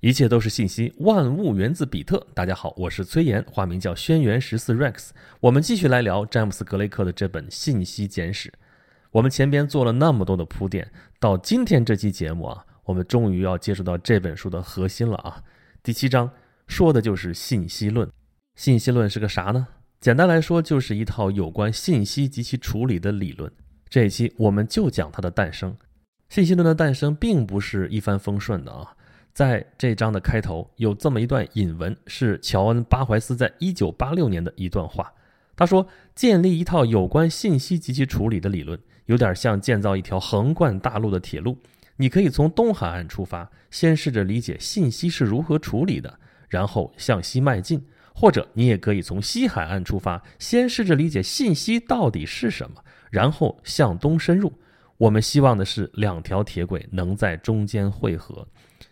一切都是信息，万物源自比特。大家好，我是崔岩，化名叫轩辕十四 Rex。我们继续来聊詹姆斯·格雷克的这本《信息简史》。我们前边做了那么多的铺垫，到今天这期节目啊，我们终于要接触到这本书的核心了啊。第七章说的就是信息论。信息论是个啥呢？简单来说，就是一套有关信息及其处理的理论。这一期我们就讲它的诞生。信息论的诞生并不是一帆风顺的啊。在这章的开头有这么一段引文，是乔恩·巴怀斯在一九八六年的一段话。他说：“建立一套有关信息及其处理的理论，有点像建造一条横贯大陆的铁路。你可以从东海岸出发，先试着理解信息是如何处理的，然后向西迈进；或者你也可以从西海岸出发，先试着理解信息到底是什么，然后向东深入。我们希望的是两条铁轨能在中间汇合。”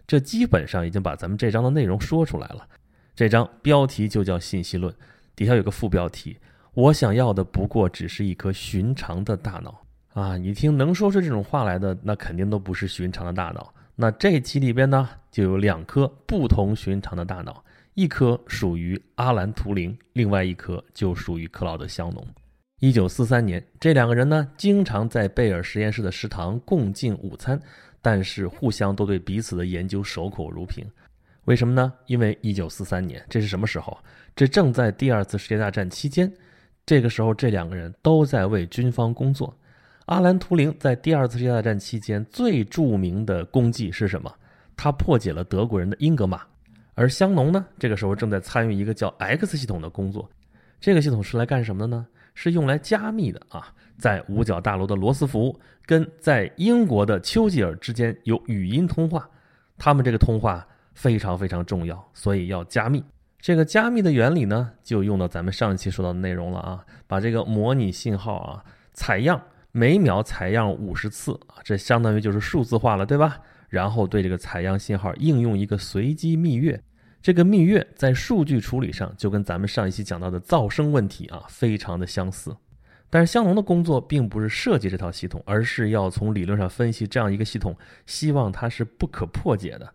这基本上已经把咱们这章的内容说出来了。这章标题就叫信息论，底下有个副标题：我想要的不过只是一颗寻常的大脑啊！你听，能说出这种话来的，那肯定都不是寻常的大脑。那这期里边呢，就有两颗不同寻常的大脑，一颗属于阿兰·图灵，另外一颗就属于克劳德·香农。一九四三年，这两个人呢，经常在贝尔实验室的食堂共进午餐。但是互相都对彼此的研究守口如瓶，为什么呢？因为一九四三年，这是什么时候？这正在第二次世界大战期间。这个时候，这两个人都在为军方工作。阿兰·图灵在第二次世界大战期间最著名的功绩是什么？他破解了德国人的英格玛。而香农呢，这个时候正在参与一个叫 X 系统的工作。这个系统是来干什么的呢？是用来加密的啊。在五角大楼的罗斯福跟在英国的丘吉尔之间有语音通话，他们这个通话非常非常重要，所以要加密。这个加密的原理呢，就用到咱们上一期说到的内容了啊，把这个模拟信号啊采样，每秒采样五十次啊，这相当于就是数字化了，对吧？然后对这个采样信号应用一个随机蜜月，这个蜜月在数据处理上就跟咱们上一期讲到的噪声问题啊，非常的相似。但是香农的工作并不是设计这套系统，而是要从理论上分析这样一个系统，希望它是不可破解的。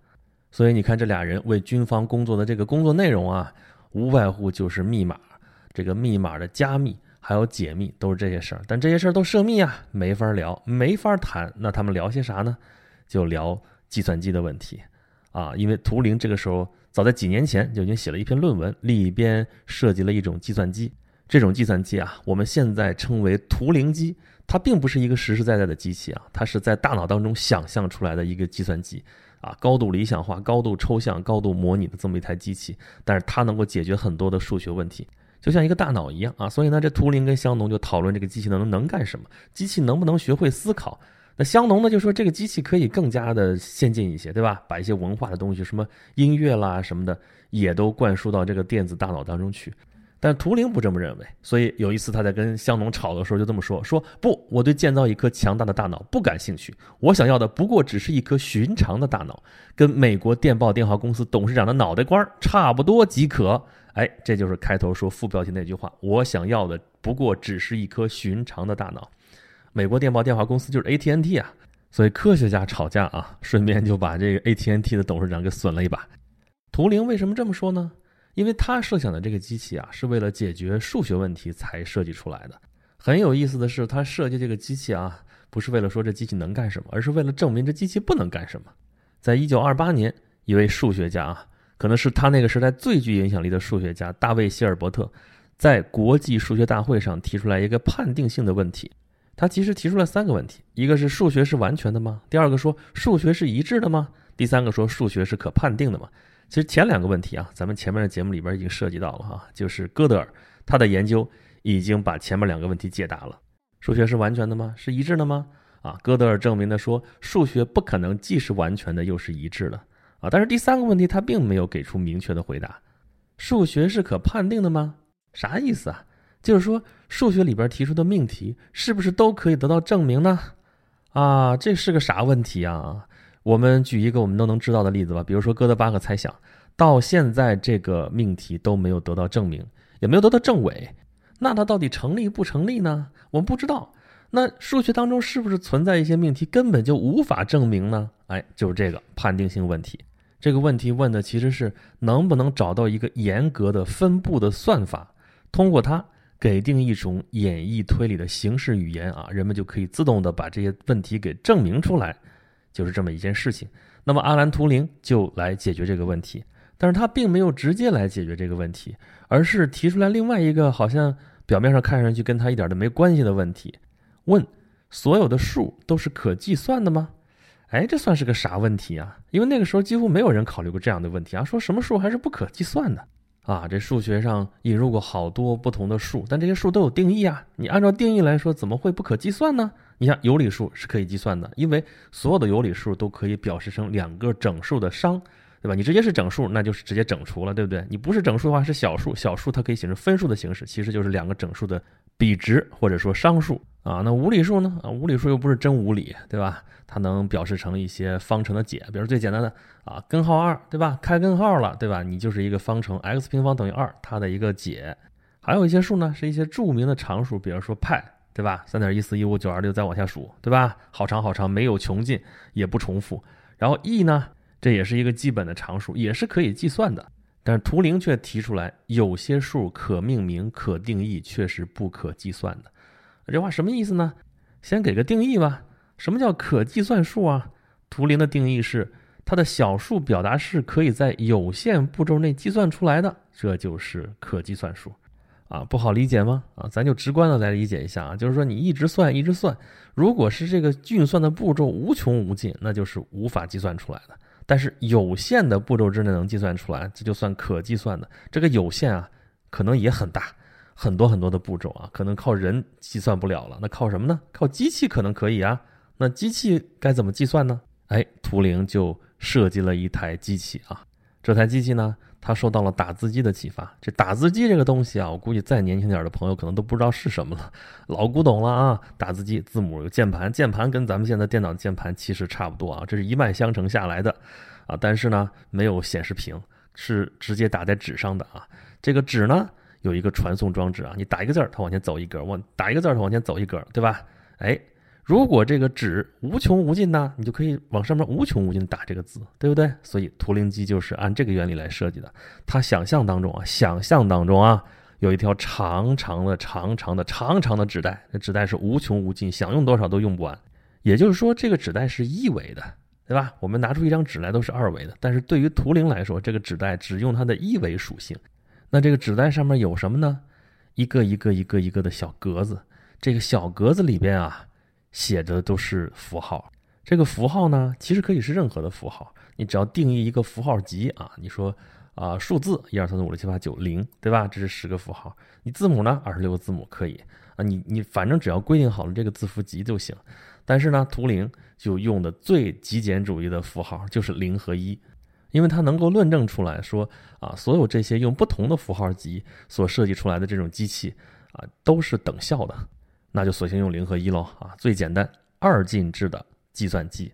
所以你看，这俩人为军方工作的这个工作内容啊，无外乎就是密码、这个密码的加密还有解密，都是这些事儿。但这些事儿都涉密啊，没法聊，没法谈。那他们聊些啥呢？就聊计算机的问题啊。因为图灵这个时候早在几年前就已经写了一篇论文，里边涉及了一种计算机。这种计算机啊，我们现在称为图灵机，它并不是一个实实在在的机器啊，它是在大脑当中想象出来的一个计算机啊，高度理想化、高度抽象、高度模拟的这么一台机器，但是它能够解决很多的数学问题，就像一个大脑一样啊。所以呢，这图灵跟香农就讨论这个机器能能干什么，机器能不能学会思考？那香农呢就说这个机器可以更加的先进一些，对吧？把一些文化的东西，什么音乐啦什么的，也都灌输到这个电子大脑当中去。但图灵不这么认为，所以有一次他在跟香农吵的时候就这么说：“说不，我对建造一颗强大的大脑不感兴趣，我想要的不过只是一颗寻常的大脑，跟美国电报电话公司董事长的脑袋瓜差不多即可。”哎，这就是开头说副标题那句话：“我想要的不过只是一颗寻常的大脑。”美国电报电话公司就是 ATNT 啊，所以科学家吵架啊，顺便就把这个 ATNT 的董事长给损了一把。图灵为什么这么说呢？因为他设想的这个机器啊，是为了解决数学问题才设计出来的。很有意思的是，他设计这个机器啊，不是为了说这机器能干什么，而是为了证明这机器不能干什么。在一九二八年，一位数学家啊，可能是他那个时代最具影响力的数学家大卫希尔伯特，在国际数学大会上提出来一个判定性的问题。他其实提出了三个问题：一个是数学是完全的吗？第二个说数学是一致的吗？第三个说数学是可判定的吗？其实前两个问题啊，咱们前面的节目里边已经涉及到了哈，就是哥德尔他的研究已经把前面两个问题解答了。数学是完全的吗？是一致的吗？啊，哥德尔证明的说，数学不可能既是完全的又是一致的啊。但是第三个问题他并没有给出明确的回答。数学是可判定的吗？啥意思啊？就是说数学里边提出的命题是不是都可以得到证明呢？啊，这是个啥问题啊？我们举一个我们都能知道的例子吧，比如说哥德巴赫猜想，到现在这个命题都没有得到证明，也没有得到证伪，那它到底成立不成立呢？我们不知道。那数学当中是不是存在一些命题根本就无法证明呢？哎，就是这个判定性问题。这个问题问的其实是能不能找到一个严格的分布的算法，通过它给定一种演绎推理的形式语言啊，人们就可以自动的把这些问题给证明出来，就是这么一件事情。那么阿兰图灵就来解决这个问题，但是他并没有直接来解决这个问题，而是提出来另外一个好像表面上看上去跟他一点都没关系的问题，问所有的数都是可计算的吗？哎，这算是个啥问题啊？因为那个时候几乎没有人考虑过这样的问题啊，说什么数还是不可计算的啊？这数学上引入过好多不同的数，但这些数都有定义啊。你按照定义来说，怎么会不可计算呢？你像有理数是可以计算的，因为所有的有理数都可以表示成两个整数的商，对吧？你直接是整数，那就是直接整除了，对不对？你不是整数的话，是小数，小数它可以写成分数的形式，其实就是两个整数的比值或者说商数啊。那无理数呢？啊，无理数又不是真无理，对吧？它能表示成一些方程的解，比如最简单的啊，根号二，对吧？开根号了，对吧？你就是一个方程 x 平方等于二，它的一个解。还有一些数呢，是一些著名的常数，比如说派，对吧？三点一四一五九二六，再往下数，对吧？好长好长，没有穷尽，也不重复。然后 e 呢，这也是一个基本的常数，也是可以计算的。但是图灵却提出来，有些数可命名、可定义，却是不可计算的。这话什么意思呢？先给个定义吧。什么叫可计算数啊？图灵的定义是它的小数表达式可以在有限步骤内计算出来的，这就是可计算数，啊，不好理解吗？啊，咱就直观的来理解一下啊，就是说你一直算一直算，如果是这个运算的步骤无穷无尽，那就是无法计算出来的。但是有限的步骤之内能计算出来，这就算可计算的。这个有限啊，可能也很大，很多很多的步骤啊，可能靠人计算不了了，那靠什么呢？靠机器可能可以啊。那机器该怎么计算呢？哎，图灵就设计了一台机器啊。这台机器呢，它受到了打字机的启发。这打字机这个东西啊，我估计再年轻点的朋友可能都不知道是什么了，老古董了啊。打字机字母有键盘，键盘跟咱们现在电脑键盘其实差不多啊，这是一脉相承下来的啊。但是呢，没有显示屏，是直接打在纸上的啊。这个纸呢，有一个传送装置啊，你打一个字儿，它往前走一格；往打一个字儿，它往前走一格，对吧？哎。如果这个纸无穷无尽呢，你就可以往上面无穷无尽打这个字，对不对？所以图灵机就是按这个原理来设计的。他想象当中啊，想象当中啊，有一条长长的、长长的、长长的纸带，那纸带是无穷无尽，想用多少都用不完。也就是说，这个纸带是一维的，对吧？我们拿出一张纸来都是二维的，但是对于图灵来说，这个纸带只用它的一维属性。那这个纸带上面有什么呢？一个一个一个一个的小格子，这个小格子里边啊。写的都是符号，这个符号呢，其实可以是任何的符号，你只要定义一个符号集啊，你说啊数字一二三四五六七八九零，对吧？这是十个符号，你字母呢二十六个字母可以啊，你你反正只要规定好了这个字符集就行。但是呢，图灵就用的最极简主义的符号就是零和一，因为它能够论证出来说啊，所有这些用不同的符号集所设计出来的这种机器啊，都是等效的。那就索性用零和一喽啊，最简单二进制的计算机，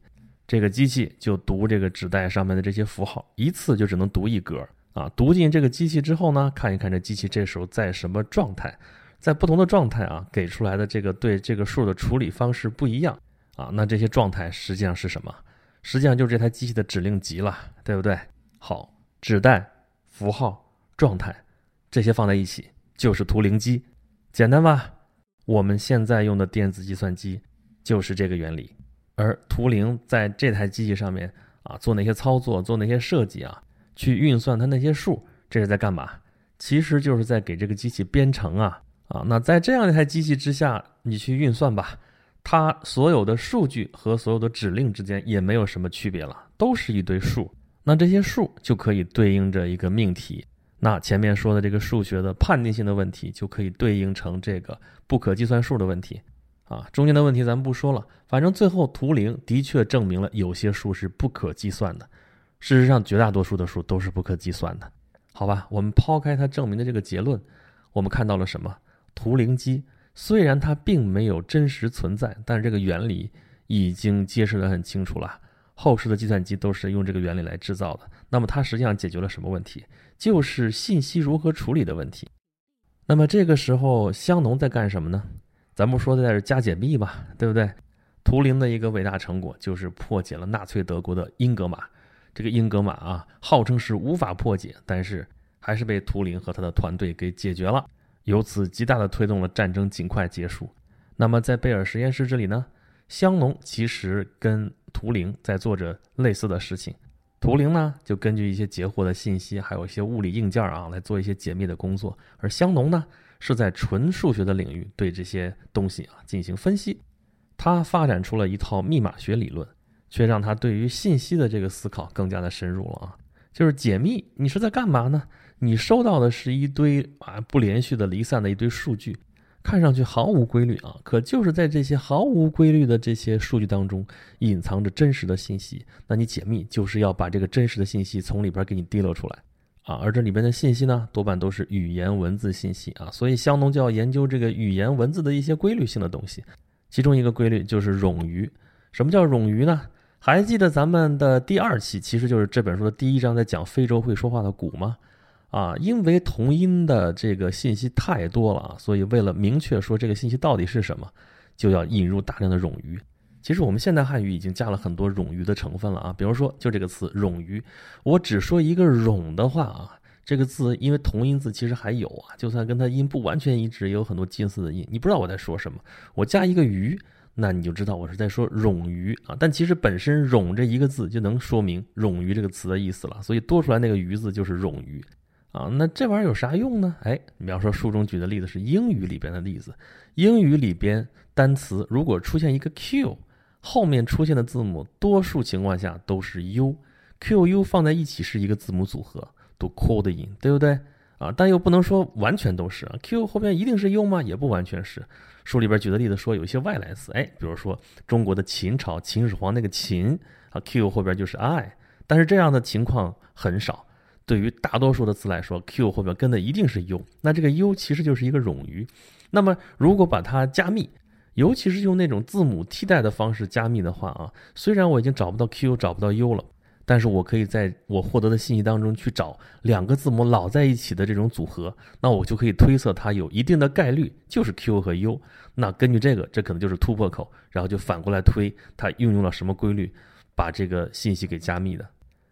这个机器就读这个纸带上面的这些符号，一次就只能读一格啊。读进这个机器之后呢，看一看这机器这时候在什么状态，在不同的状态啊，给出来的这个对这个数的处理方式不一样啊。那这些状态实际上是什么？实际上就是这台机器的指令集了，对不对？好，纸带、符号、状态这些放在一起就是图灵机，简单吧？我们现在用的电子计算机就是这个原理，而图灵在这台机器上面啊做那些操作，做那些设计啊，去运算它那些数，这是在干嘛？其实就是在给这个机器编程啊啊！那在这样一台机器之下，你去运算吧，它所有的数据和所有的指令之间也没有什么区别了，都是一堆数。那这些数就可以对应着一个命题。那前面说的这个数学的判定性的问题，就可以对应成这个不可计算数的问题，啊，中间的问题咱们不说了，反正最后图灵的确证明了有些数是不可计算的，事实上绝大多数的数都是不可计算的，好吧？我们抛开它证明的这个结论，我们看到了什么？图灵机虽然它并没有真实存在，但是这个原理已经揭示得很清楚了。后世的计算机都是用这个原理来制造的。那么它实际上解决了什么问题？就是信息如何处理的问题。那么这个时候，香农在干什么呢？咱不说在这加解密吧，对不对？图灵的一个伟大成果就是破解了纳粹德国的英格玛。这个英格玛啊，号称是无法破解，但是还是被图灵和他的团队给解决了，由此极大的推动了战争尽快结束。那么在贝尔实验室这里呢，香农其实跟图灵在做着类似的事情，图灵呢就根据一些截获的信息，还有一些物理硬件啊来做一些解密的工作，而香农呢是在纯数学的领域对这些东西啊进行分析，他发展出了一套密码学理论。却让他对于信息的这个思考更加的深入了啊！就是解密，你是在干嘛呢？你收到的是一堆啊不连续的离散的一堆数据，看上去毫无规律啊，可就是在这些毫无规律的这些数据当中，隐藏着真实的信息。那你解密就是要把这个真实的信息从里边给你滴漏出来啊！而这里边的信息呢，多半都是语言文字信息啊，所以香农就要研究这个语言文字的一些规律性的东西，其中一个规律就是冗余。什么叫冗余呢？还记得咱们的第二期，其实就是这本书的第一章，在讲非洲会说话的鼓吗？啊，因为同音的这个信息太多了啊，所以为了明确说这个信息到底是什么，就要引入大量的冗余。其实我们现代汉语已经加了很多冗余的成分了啊，比如说就这个词“冗余”，我只说一个“冗”的话啊，这个字因为同音字其实还有啊，就算跟它音不完全一致，也有很多近似的音，你不知道我在说什么，我加一个“余”。那你就知道我是在说冗余啊，但其实本身“冗”这一个字就能说明“冗余”这个词的意思了，所以多出来那个“余”字就是冗余啊。那这玩意儿有啥用呢？哎，比方说书中举的例子是英语里边的例子，英语里边单词如果出现一个 Q，后面出现的字母多数情况下都是 U，Q、U 放在一起是一个字母组合，都 q 的音，对不对？啊，但又不能说完全都是啊，Q 后边一定是 U 吗？也不完全是。书里边举的例子说，有一些外来词，哎，比如说中国的秦朝秦始皇那个秦啊，Q 后边就是 I，但是这样的情况很少。对于大多数的词来说，Q 后边跟的一定是 U，那这个 U 其实就是一个冗余。那么如果把它加密，尤其是用那种字母替代的方式加密的话啊，虽然我已经找不到 Q，找不到 U 了。但是我可以在我获得的信息当中去找两个字母老在一起的这种组合，那我就可以推测它有一定的概率就是 Q 和 U。那根据这个，这可能就是突破口，然后就反过来推它运用了什么规律，把这个信息给加密的。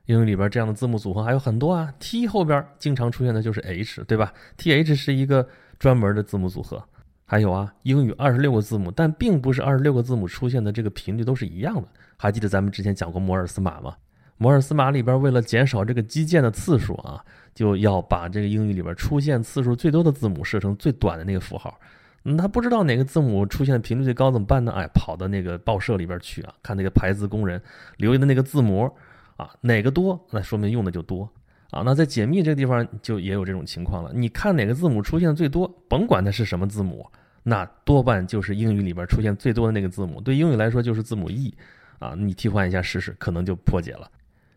英语里边这样的字母组合还有很多啊，T 后边经常出现的就是 H，对吧？TH 是一个专门的字母组合。还有啊，英语二十六个字母，但并不是二十六个字母出现的这个频率都是一样的。还记得咱们之前讲过摩尔斯码吗？摩尔斯码里边为了减少这个基键的次数啊，就要把这个英语里边出现次数最多的字母设成最短的那个符号。嗯，他不知道哪个字母出现频率最高怎么办呢？哎，跑到那个报社里边去啊，看那个排字工人留下的那个字母啊，哪个多，那说明用的就多啊。那在解密这个地方就也有这种情况了。你看哪个字母出现最多，甭管它是什么字母，那多半就是英语里边出现最多的那个字母。对英语来说就是字母 E 啊，你替换一下试试，可能就破解了。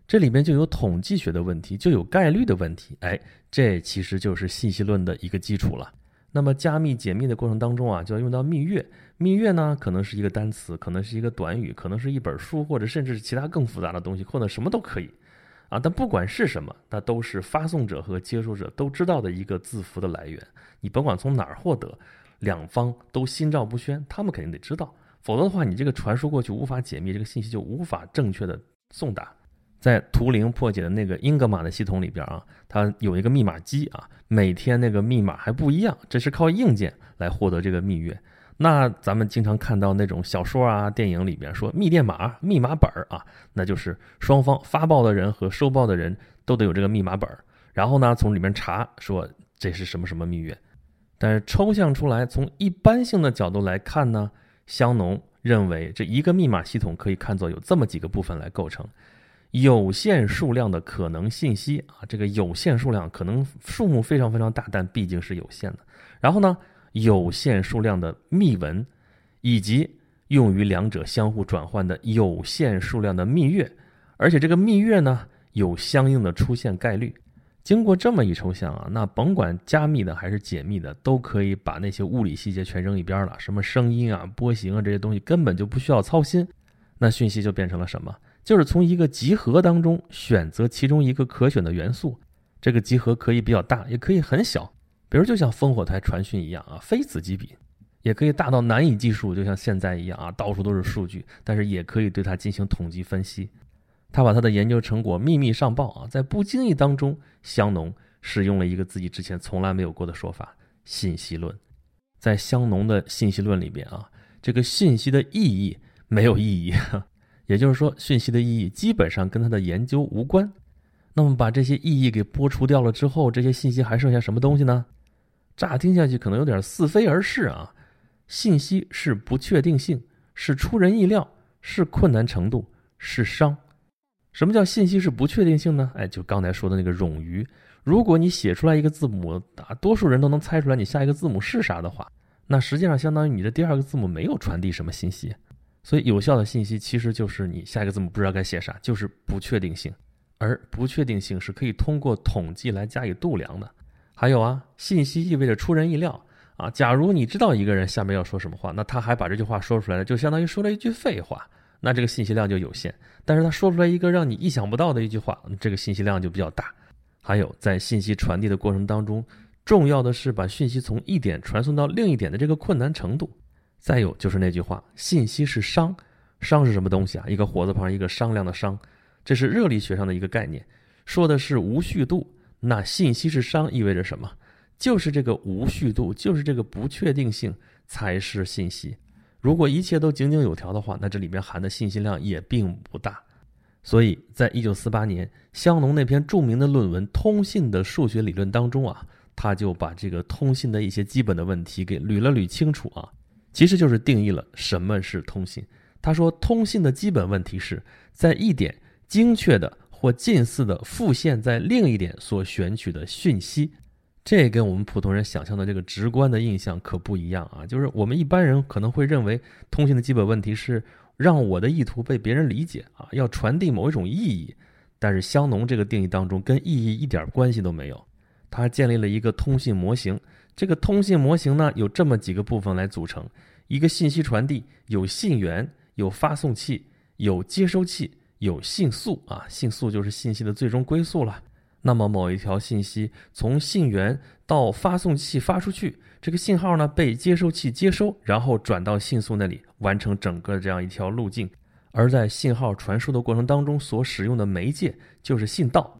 这里面就有统计学的问题，就有概率的问题，哎，这其实就是信息论的一个基础了。那么加密解密的过程当中啊，就要用到蜜月。蜜月呢，可能是一个单词，可能是一个短语，可能是一本书，或者甚至是其他更复杂的东西，或者什么都可以啊。但不管是什么，那都是发送者和接收者都知道的一个字符的来源。你甭管从哪儿获得，两方都心照不宣，他们肯定得知道，否则的话，你这个传输过去无法解密，这个信息就无法正确的送达。在图灵破解的那个英格玛的系统里边啊，它有一个密码机啊，每天那个密码还不一样，这是靠硬件来获得这个密钥。那咱们经常看到那种小说啊、电影里边说密电码、密码本儿啊，那就是双方发报的人和收报的人都得有这个密码本儿，然后呢从里面查说这是什么什么密钥。但是抽象出来，从一般性的角度来看呢，香农认为这一个密码系统可以看作有这么几个部分来构成。有限数量的可能信息啊，这个有限数量可能数目非常非常大，但毕竟是有限的。然后呢，有限数量的密文，以及用于两者相互转换的有限数量的蜜月，而且这个蜜月呢有相应的出现概率。经过这么一抽象啊，那甭管加密的还是解密的，都可以把那些物理细节全扔一边了。什么声音啊、波形啊这些东西根本就不需要操心，那讯息就变成了什么？就是从一个集合当中选择其中一个可选的元素，这个集合可以比较大，也可以很小，比如就像烽火台传讯一样啊，非此即彼；也可以大到难以计数，就像现在一样啊，到处都是数据，但是也可以对它进行统计分析。他把他的研究成果秘密上报啊，在不经意当中，香农使用了一个自己之前从来没有过的说法——信息论。在香农的信息论里边啊，这个信息的意义没有意义，也就是说，讯息的意义基本上跟他的研究无关。那么把这些意义给剥除掉了之后，这些信息还剩下什么东西呢？乍听下去可能有点似非而是啊。信息是不确定性，是出人意料，是困难程度，是伤。什么叫信息是不确定性呢？哎，就刚才说的那个冗余。如果你写出来一个字母，大多数人都能猜出来你下一个字母是啥的话，那实际上相当于你的第二个字母没有传递什么信息。所以，有效的信息其实就是你下一个字母不知道该写啥，就是不确定性。而不确定性是可以通过统计来加以度量的。还有啊，信息意味着出人意料啊。假如你知道一个人下面要说什么话，那他还把这句话说出来了，就相当于说了一句废话。那这个信息量就有限，但是他说出来一个让你意想不到的一句话，这个信息量就比较大。还有在信息传递的过程当中，重要的是把讯息从一点传送到另一点的这个困难程度。再有就是那句话，信息是商，商是什么东西啊？一个火字旁一个商量的商，这是热力学上的一个概念，说的是无序度。那信息是商意味着什么？就是这个无序度，就是这个不确定性才是信息。如果一切都井井有条的话，那这里面含的信息量也并不大。所以在一九四八年，香农那篇著名的论文《通信的数学理论》当中啊，他就把这个通信的一些基本的问题给捋了捋清楚啊，其实就是定义了什么是通信。他说，通信的基本问题是在一点精确的或近似的复现在另一点所选取的讯息。这跟我们普通人想象的这个直观的印象可不一样啊！就是我们一般人可能会认为，通信的基本问题是让我的意图被别人理解啊，要传递某一种意义。但是香农这个定义当中，跟意义一点关系都没有。他建立了一个通信模型，这个通信模型呢，有这么几个部分来组成：一个信息传递有信源、有发送器、有接收器、有信速啊，信速就是信息的最终归宿了。那么某一条信息从信源到发送器发出去，这个信号呢被接收器接收，然后转到信速那里完成整个这样一条路径。而在信号传输的过程当中所使用的媒介就是信道。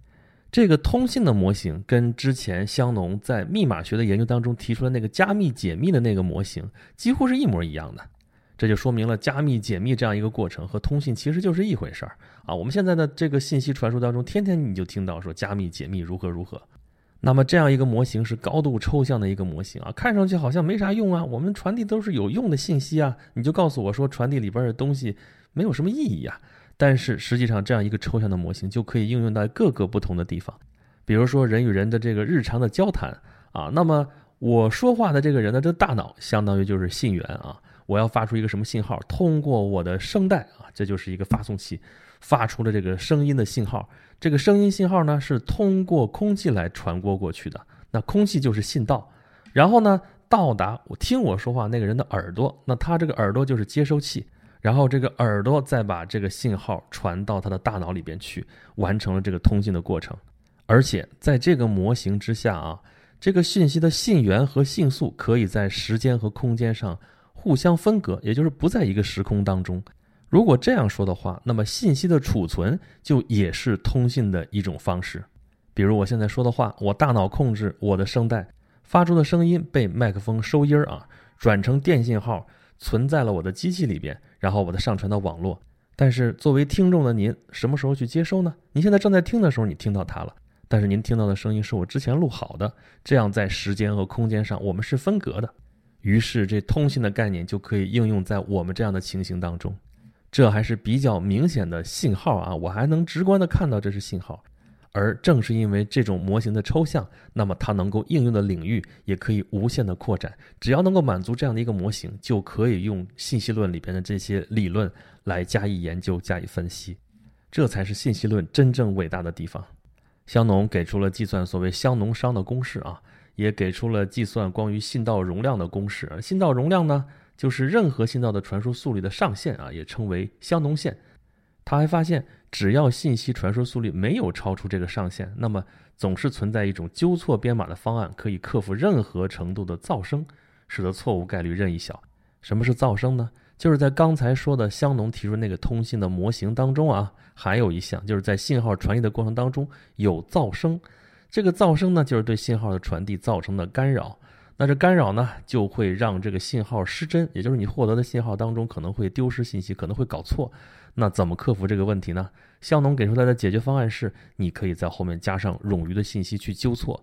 这个通信的模型跟之前香农在密码学的研究当中提出的那个加密解密的那个模型几乎是一模一样的。这就说明了加密解密这样一个过程和通信其实就是一回事儿啊！我们现在的这个信息传输当中，天天你就听到说加密解密如何如何。那么这样一个模型是高度抽象的一个模型啊，看上去好像没啥用啊。我们传递都是有用的信息啊，你就告诉我说传递里边的东西没有什么意义啊。但是实际上这样一个抽象的模型就可以应用到各个不同的地方，比如说人与人的这个日常的交谈啊。那么我说话的这个人的这个大脑相当于就是信源啊。我要发出一个什么信号？通过我的声带啊，这就是一个发送器，发出了这个声音的信号。这个声音信号呢，是通过空气来传播过去的。那空气就是信道，然后呢，到达我听我说话那个人的耳朵，那他这个耳朵就是接收器，然后这个耳朵再把这个信号传到他的大脑里边去，完成了这个通信的过程。而且在这个模型之下啊，这个信息的信源和信速可以在时间和空间上。互相分隔，也就是不在一个时空当中。如果这样说的话，那么信息的储存就也是通信的一种方式。比如我现在说的话，我大脑控制我的声带发出的声音被麦克风收音儿啊，转成电信号存在了我的机器里边，然后把它上传到网络。但是作为听众的您，什么时候去接收呢？您现在正在听的时候，你听到它了，但是您听到的声音是我之前录好的，这样在时间和空间上我们是分隔的。于是，这通信的概念就可以应用在我们这样的情形当中。这还是比较明显的信号啊，我还能直观的看到这是信号。而正是因为这种模型的抽象，那么它能够应用的领域也可以无限的扩展。只要能够满足这样的一个模型，就可以用信息论里边的这些理论来加以研究、加以分析。这才是信息论真正伟大的地方。香农给出了计算所谓香农熵的公式啊。也给出了计算关于信道容量的公式。信道容量呢，就是任何信道的传输速率的上限啊，也称为香农线。他还发现，只要信息传输速率没有超出这个上限，那么总是存在一种纠错编码的方案，可以克服任何程度的噪声，使得错误概率任意小。什么是噪声呢？就是在刚才说的香农提出那个通信的模型当中啊，还有一项就是在信号传递的过程当中有噪声，这个噪声呢就是对信号的传递造成的干扰。那这干扰呢就会让这个信号失真，也就是你获得的信号当中可能会丢失信息，可能会搞错。那怎么克服这个问题呢？香农给出来的解决方案是，你可以在后面加上冗余的信息去纠错。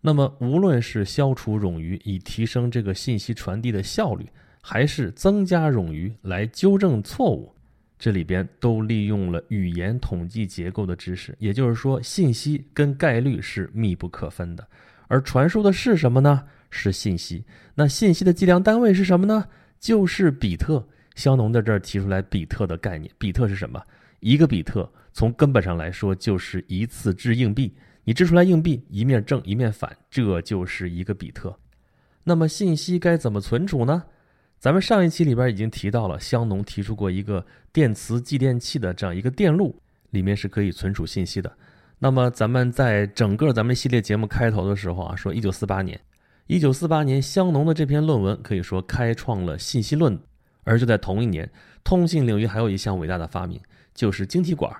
那么无论是消除冗余以提升这个信息传递的效率，还是增加冗余来纠正错误，这里边都利用了语言统计结构的知识。也就是说，信息跟概率是密不可分的。而传输的是什么呢？是信息。那信息的计量单位是什么呢？就是比特。香农在这儿提出来比特的概念。比特是什么？一个比特从根本上来说就是一次掷硬币。你掷出来硬币一面正一面反，这就是一个比特。那么信息该怎么存储呢？咱们上一期里边已经提到了，香农提出过一个电磁继电器的这样一个电路，里面是可以存储信息的。那么咱们在整个咱们系列节目开头的时候啊，说一九四八年，一九四八年香农的这篇论文可以说开创了信息论。而就在同一年，通信领域还有一项伟大的发明，就是晶体管。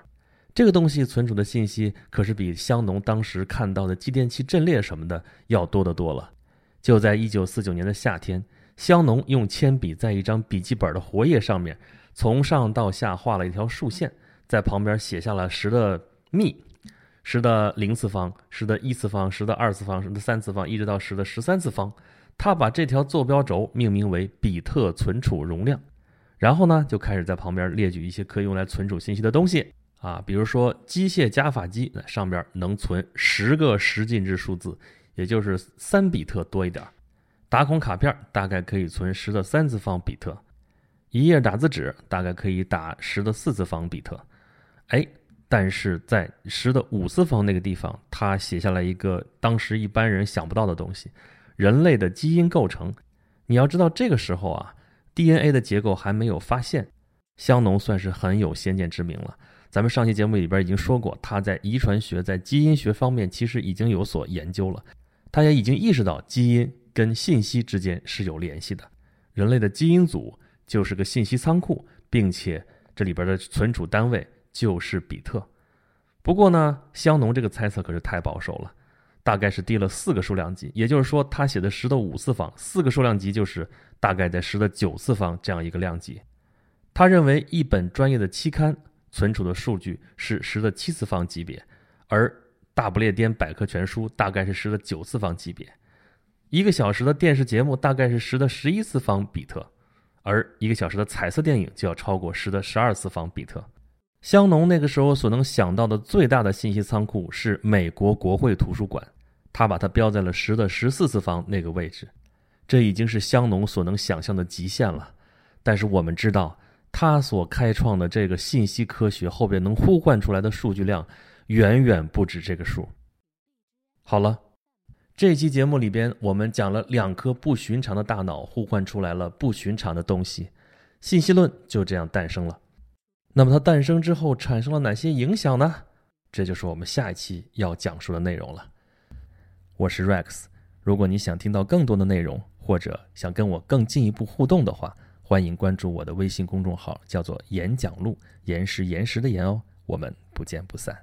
这个东西存储的信息可是比香农当时看到的继电器阵列什么的要多得多了。就在一九四九年的夏天。香农用铅笔在一张笔记本的活页上面，从上到下画了一条竖线，在旁边写下了十的幂、十的零次方、十的一次方、十的二次方、十的三次方，一直到十的十三次方。他把这条坐标轴命名为比特存储容量，然后呢，就开始在旁边列举一些可以用来存储信息的东西。啊，比如说机械加法机那上边能存十个十进制数字，也就是三比特多一点。打孔卡片大概可以存十的三次方比特，一页打字纸大概可以打十的四次方比特，哎，但是在十的五次方那个地方，他写下来一个当时一般人想不到的东西：人类的基因构成。你要知道，这个时候啊，DNA 的结构还没有发现，香农算是很有先见之明了。咱们上期节目里边已经说过，他在遗传学、在基因学方面其实已经有所研究了，他也已经意识到基因。跟信息之间是有联系的，人类的基因组就是个信息仓库，并且这里边的存储单位就是比特。不过呢，香农这个猜测可是太保守了，大概是低了四个数量级，也就是说，他写的十的五次方，四个数量级就是大概在十的九次方这样一个量级。他认为一本专业的期刊存储的数据是十的七次方级别，而大不列颠百科全书大概是十的九次方级别。一个小时的电视节目大概是十的十一次方比特，而一个小时的彩色电影就要超过十的十二次方比特。香农那个时候所能想到的最大的信息仓库是美国国会图书馆，他把它标在了十的十四次方那个位置，这已经是香农所能想象的极限了。但是我们知道，他所开创的这个信息科学后边能呼唤出来的数据量，远远不止这个数。好了。这期节目里边，我们讲了两颗不寻常的大脑互换出来了不寻常的东西，信息论就这样诞生了。那么它诞生之后产生了哪些影响呢？这就是我们下一期要讲述的内容了。我是 Rex，如果你想听到更多的内容，或者想跟我更进一步互动的话，欢迎关注我的微信公众号，叫做“演讲录”，岩石岩石的岩哦。我们不见不散。